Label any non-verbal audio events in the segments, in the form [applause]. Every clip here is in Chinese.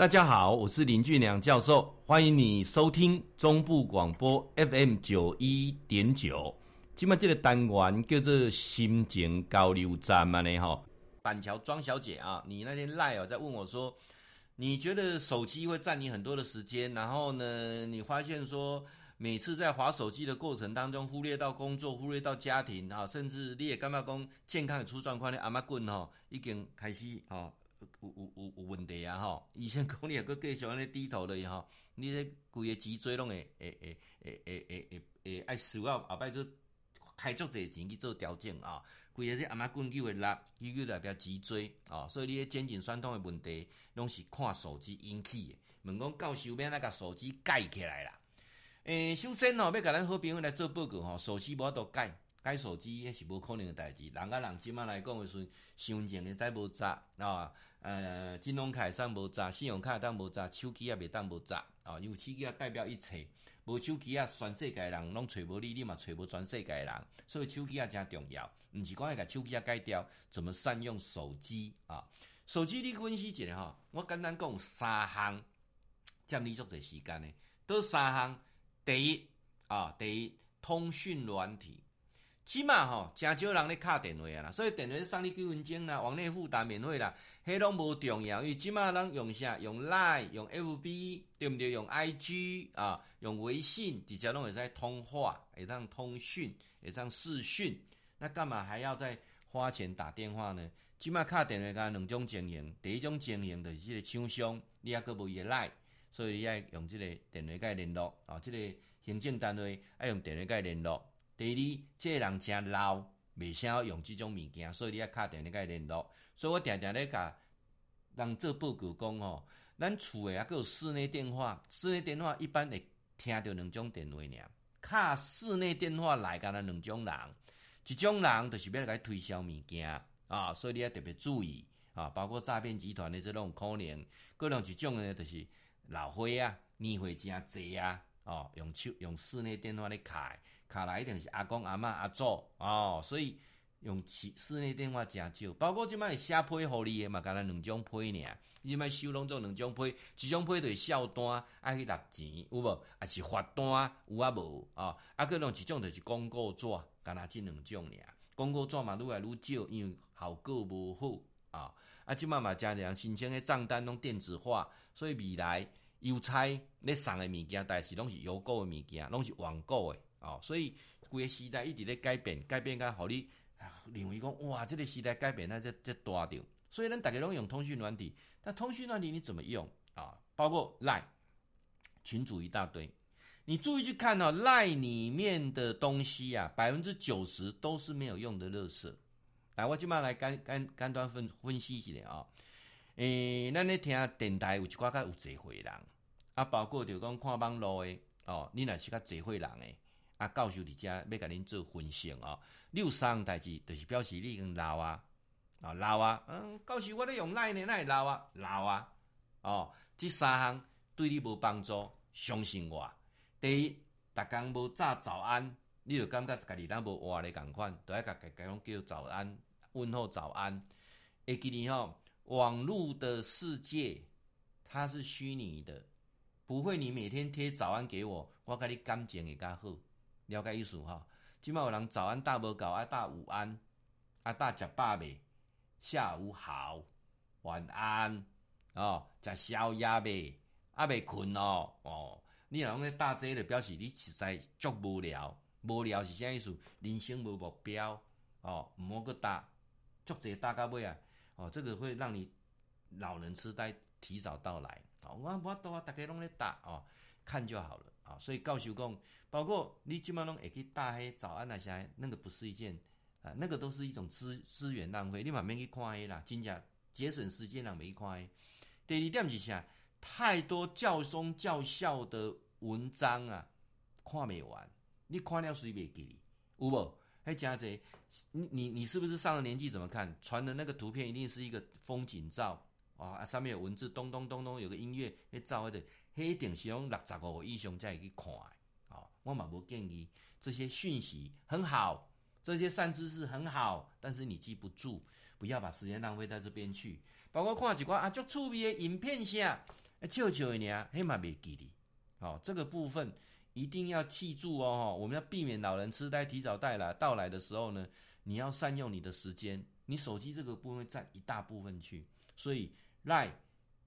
大家好，我是林俊良教授，欢迎你收听中部广播 FM 九一点九。今麦这个单元叫做心情交流站嘛呢哈。板桥庄小姐啊，你那天赖哦在问我说，你觉得手机会占你很多的时间，然后呢，你发现说每次在划手机的过程当中，忽略到工作，忽略到家庭啊，甚至你也干嘛讲健康也出状况的阿妈棍哈，已经开始哈。有有有有问题啊！吼，以前讲你也阁继续安尼低头了以后，你这规个脊椎拢会会会会会会会会爱受啊！后摆做开足侪钱去做调整啊！规个这阿妈滚球的力，伊就代表脊椎啊，所以你个肩颈酸痛的问题，拢是看手机引起的。问讲教授要哪个手机盖起来啦？诶、首先吼，要甲咱好朋友来做报告吼，手机无法度盖。改手机也是无可能诶代志，人甲人即马来讲诶时阵，身份证会使无查啊，呃，金融卡上无查，信用卡当无查，手机也袂当无查啊，因为手机也代表一切，无手机啊，全世界人拢找无你，你嘛找无全世界人，所以手机也诚重要。毋是讲要甲手机啊改掉，怎么善用手机啊？手机你分析一下吼，我简单讲三项，占你足侪时间的，都三项。第一啊，第一通讯软体。起码吼，诚少人咧敲电话啊啦，所以电话送你几分钟啦，网内付达免费啦，迄拢无重要。因为起码人用啥？用 Line、用 FB，对不对？用 IG 啊，用微信，直接拢会使通话，会当通讯，会当视讯。那干嘛还要再花钱打电话呢？起码敲电话干两种情形，第一种情形就是这个厂商，你还阁无伊个 Line，所以你爱用这个电话甲伊联络啊，这个行政单位爱用电话甲伊联络。第二，这个人诚老，未想要用这种物件，所以你要敲电话甲伊联络。所以我常常咧甲人做报告讲吼，咱厝诶啊，阁有室内电话，室内电话一般会听到两种电话尔，敲室内电话来甲咱两种人，一种人就是要来推销物件啊，所以你要特别注意啊，包括诈骗集团的这种可能，各种一种呢，就是老伙啊，年岁诚济啊。哦，用手用室内电话咧卡，卡来一定是阿公阿嬷阿祖哦，所以用室室内电话诚少，包括即摆写批互你诶嘛，干那两种批尔，即摆收拢做两种批，一种批就是销单爱去纳钱有无？还是罚单有啊无？啊，啊，搁两一种就是广告纸，干那即两种尔，广告纸嘛愈来愈少，因为效果无好啊，啊，即摆嘛诚侪人申请诶账单拢电子化，所以未来。邮差咧送的物件，但是拢是邮购的物件，拢是网购的哦。所以规个时代一直咧改变，改变甲互你认为讲哇，这个时代改变那这这大着。所以咱大家拢用通讯软体，但通讯软体你怎么用啊？包括 Line 群组一大堆，你注意去看哦，Line 里面的东西啊，百分之九十都是没有用的垃圾。来，我今麦来简简简单分分析一下啊。诶、咱咧听电台有一寡较有智慧人，啊，包括就讲看网络诶，哦，你若是较智慧人诶，啊，教授伫遮要甲恁做分析哦。你有三项代志，就是表示你已经老啊，啊老啊，嗯，教授我咧用奶呢，哪会老啊，老啊，哦，这三项对你无帮助，相信我。第一，逐工无早早安，你就感觉家己咱无活咧共款，都爱甲家己讲叫早安，问候早安，会记哩吼。网络的世界，它是虚拟的，不会你每天贴早安给我，我跟你感情会较好，了解意思哈？今麦有人早安大无搞，爱大午安，啊大食饱未？下午好，晚安哦，食宵夜未？啊未困哦哦，你若讲咧大这个表示你实在足无聊，无聊是啥意思？人生无目标哦，毋好阁大，足侪大到尾啊！哦，这个会让你老人痴呆提早到来。哦，我我都大家拢咧打哦，看就好了啊。所以告诉讲，包括你基本上会去打黑早安那些，那个不是一件啊，那个都是一种资资源浪费。你嘛免去看黑啦，真正节省时间啦，没看黑。第二点是啥？太多教松教孝的文章啊，看没完，你看了谁袂记？有无？还加这，你你你是不是上了年纪？怎么看传的那个图片一定是一个风景照啊？上面有文字，咚咚咚咚，有个音乐，那照的黑点是用六十五以上才会去看啊。我嘛不建议这些讯息很好，这些善知识很好，但是你记不住，不要把时间浪费在这边去。包括看几挂啊，就趣味的影片下，笑笑的呢，黑马没记哩。好，这个部分一定要记住哦。我们要避免老人痴呆提早带来到来的时候呢，你要善用你的时间。你手机这个部分占一大部分去，所以赖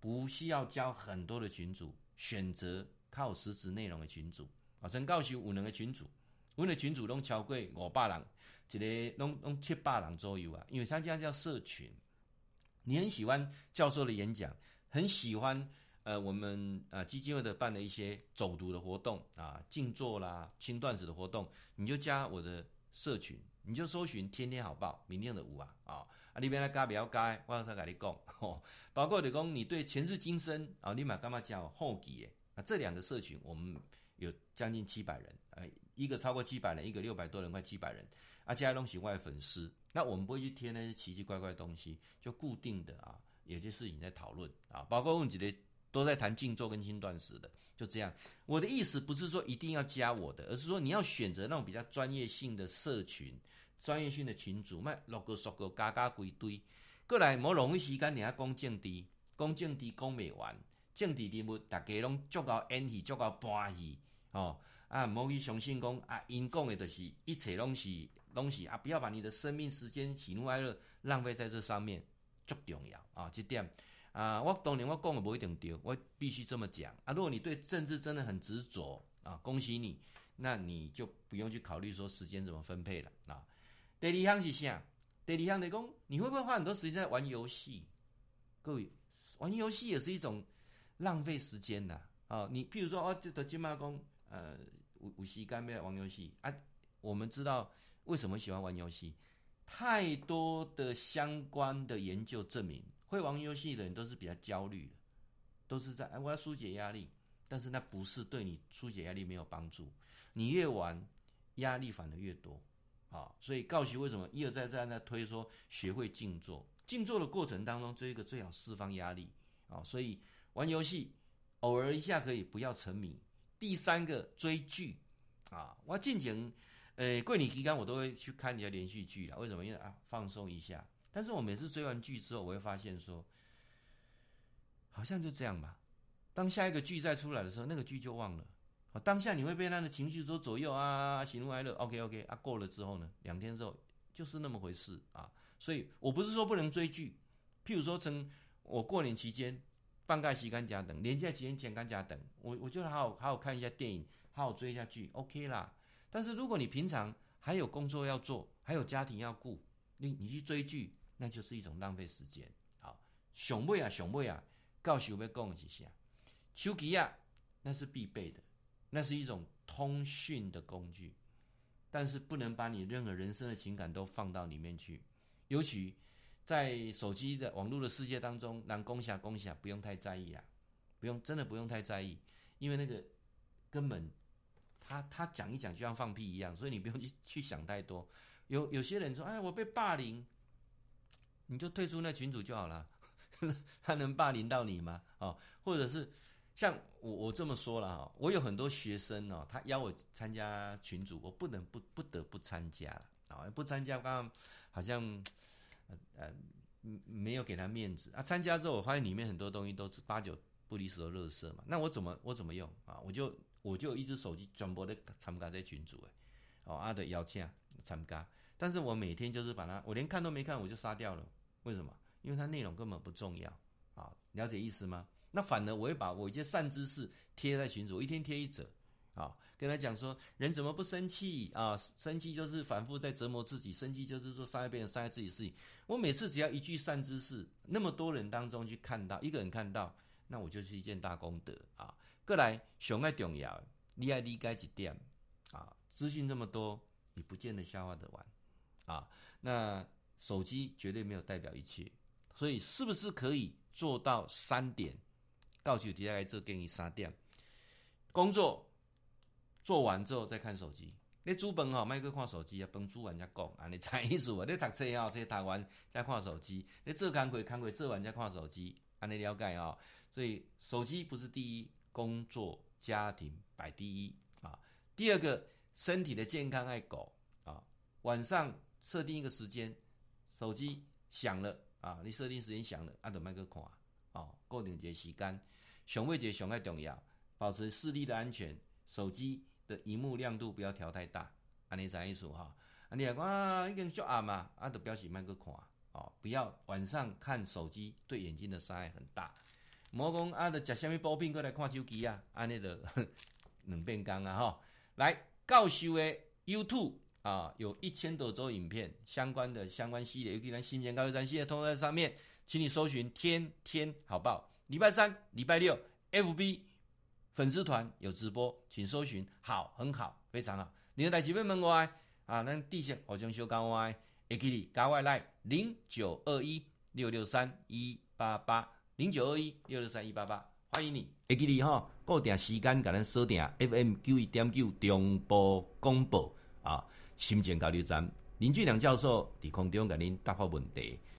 不需要交很多的群主，选择靠实质内容的群主啊。陈教授有两个群组，我的群主都超过五百人，一个拢拢七百人左右啊。因为他家叫社群，你很喜欢教授的演讲，很喜欢呃我们呃基金会的办的一些走读的活动啊，静坐啦、轻断食的活动，你就加我的社群。你就搜寻天天好报，明天的五啊啊啊！里边来加不要加，我再跟你讲哦。包括你讲你对前世今生啊，你买干嘛叫后记诶啊？这两个社群我们有将近七百人，呃，一个超过七百人，一个六百多人，快七百人。啊，加东西外粉丝，那我们不会去贴那些奇奇怪怪的东西，就固定的啊，有些事情在讨论啊，包括问几类。都在谈静坐跟轻断食的，就这样。我的意思不是说一定要加我的，而是说你要选择那种比较专业性的社群、专业性的群组，卖六个、十个、加加归堆。过来莫浪费时间，你还讲政治，讲政治讲未完，政治题目大家拢足够演戏，足够搬戏哦。啊，莫去相信讲啊，因讲的就是一切东西东西啊，不要把你的生命时间喜怒哀乐浪费在这上面，足重要啊，这点。啊，我当年我讲的不一定对，我必须这么讲啊。如果你对政治真的很执着啊，恭喜你，那你就不用去考虑说时间怎么分配了啊。第二项是啥？第二项的讲，你会不会花很多时间在玩游戏？各位，玩游戏也是一种浪费时间的啊。你譬如说哦，这的金马公呃，有有时间要玩游戏啊。我们知道为什么喜欢玩游戏？太多的相关的研究证明。会玩游戏的人都是比较焦虑的，都是在哎，我要疏解压力，但是那不是对你疏解压力没有帮助，你越玩压力反而越多啊！所以告诉为什么一而再再在推说学会静坐，静坐的过程当中，这一个最好释放压力啊！所以玩游戏偶尔一下可以，不要沉迷。第三个追剧啊，我近前呃桂林期间我都会去看一下连续剧了，为什么？因为啊放松一下。但是我每次追完剧之后，我会发现说，好像就这样吧。当下一个剧再出来的时候，那个剧就忘了。啊，当下你会被他的情绪所左右啊，喜怒哀乐。OK OK 啊，过了之后呢，两天之后就是那么回事啊。所以我不是说不能追剧，譬如说，从我过年期间放假期间加等，年假期间前干加等，我我就好好好好看一下电影，好好追一下剧，OK 啦。但是如果你平常还有工作要做，还有家庭要顾，你你去追剧。那就是一种浪费时间。好，上尾啊，上尾啊，告诉我要讲一下，手机啊，那是必备的，那是一种通讯的工具，但是不能把你任何人生的情感都放到里面去。尤其在手机的网络的世界当中，让共享共享，不用太在意啊，不用，真的不用太在意，因为那个根本他他讲一讲就像放屁一样，所以你不用去去想太多。有有些人说，哎，我被霸凌。你就退出那群组就好了，[laughs] 他能霸凌到你吗？哦，或者是像我我这么说了哈，我有很多学生哦，他邀我参加群组，我不能不不得不参加了啊，不参加刚刚好像呃呃没有给他面子啊。参加之后，我发现里面很多东西都是八九不离十的垃圾嘛。那我怎么我怎么用啊？我就我就一只手机转播的参加这群组诶，哦阿的邀请参加，但是我每天就是把它，我连看都没看，我就杀掉了。为什么？因为它内容根本不重要啊，了解意思吗？那反而我会把我一些善知识贴在群组，一天贴一则啊，跟他讲说，人怎么不生气啊？生气就是反复在折磨自己，生气就是说伤害别人、伤害自己的事情。我每次只要一句善知识，那么多人当中去看到一个人看到，那我就是一件大功德啊。过来，熊爱重要，你爱理解一点啊，资讯这么多，你不见得消化得完啊。那。手机绝对没有代表一切，所以是不是可以做到三点？告诉大家这给你三点：工作做完之后再看手机。你煮饭哈，麦克看手机啊，饭煮完再讲啊。你猜意思啊？[laughs] 你读书啊，这读完再看手机。你做工课，工课做完再看手机，啊，你了解啊？所以手机不是第一，工作家庭摆第一啊。第二个，身体的健康爱狗啊。晚上设定一个时间。手机响了啊！你设定时间响了，按着麦克看哦，固定一个时间。上尾节上爱重要，保持视力的安全，手机的荧幕亮度不要调太大，安尼啥意思哈？啊，你讲啊，已经足暗嘛，啊，就表示莫去看哦，不要晚上看手机，对眼睛的伤害很大。莫讲啊，着食啥物补品过来看手机啊，安尼着 [laughs] 两变工啊吼。来，教授的 YouTube 啊，有一千多周影片相关的相关系列，尤其咱新店教育站系列，通在上面，请你搜寻天天好报。礼拜三、礼拜六，FB 粉丝团有直播，请搜寻好，很好，非常好。你要带几位门过来啊？咱地线好像修高歪，也可以加外来零九二一六六三一八八。零九二一六六三一八八，欢迎你。会记你哈，固定时间，给咱锁定 FM 九一点九中波广播啊，新店交流站林俊良教授伫空中甲您答复问题。